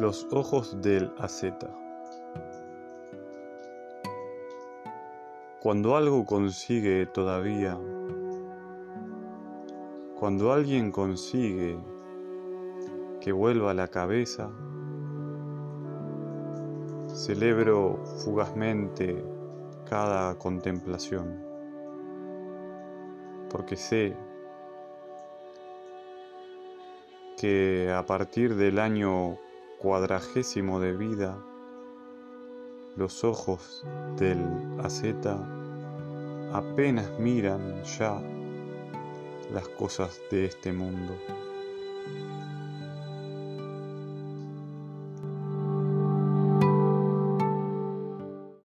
Los ojos del asceta. Cuando algo consigue todavía, cuando alguien consigue que vuelva la cabeza, celebro fugazmente cada contemplación, porque sé que a partir del año cuadragésimo de vida, los ojos del asceta apenas miran ya las cosas de este mundo.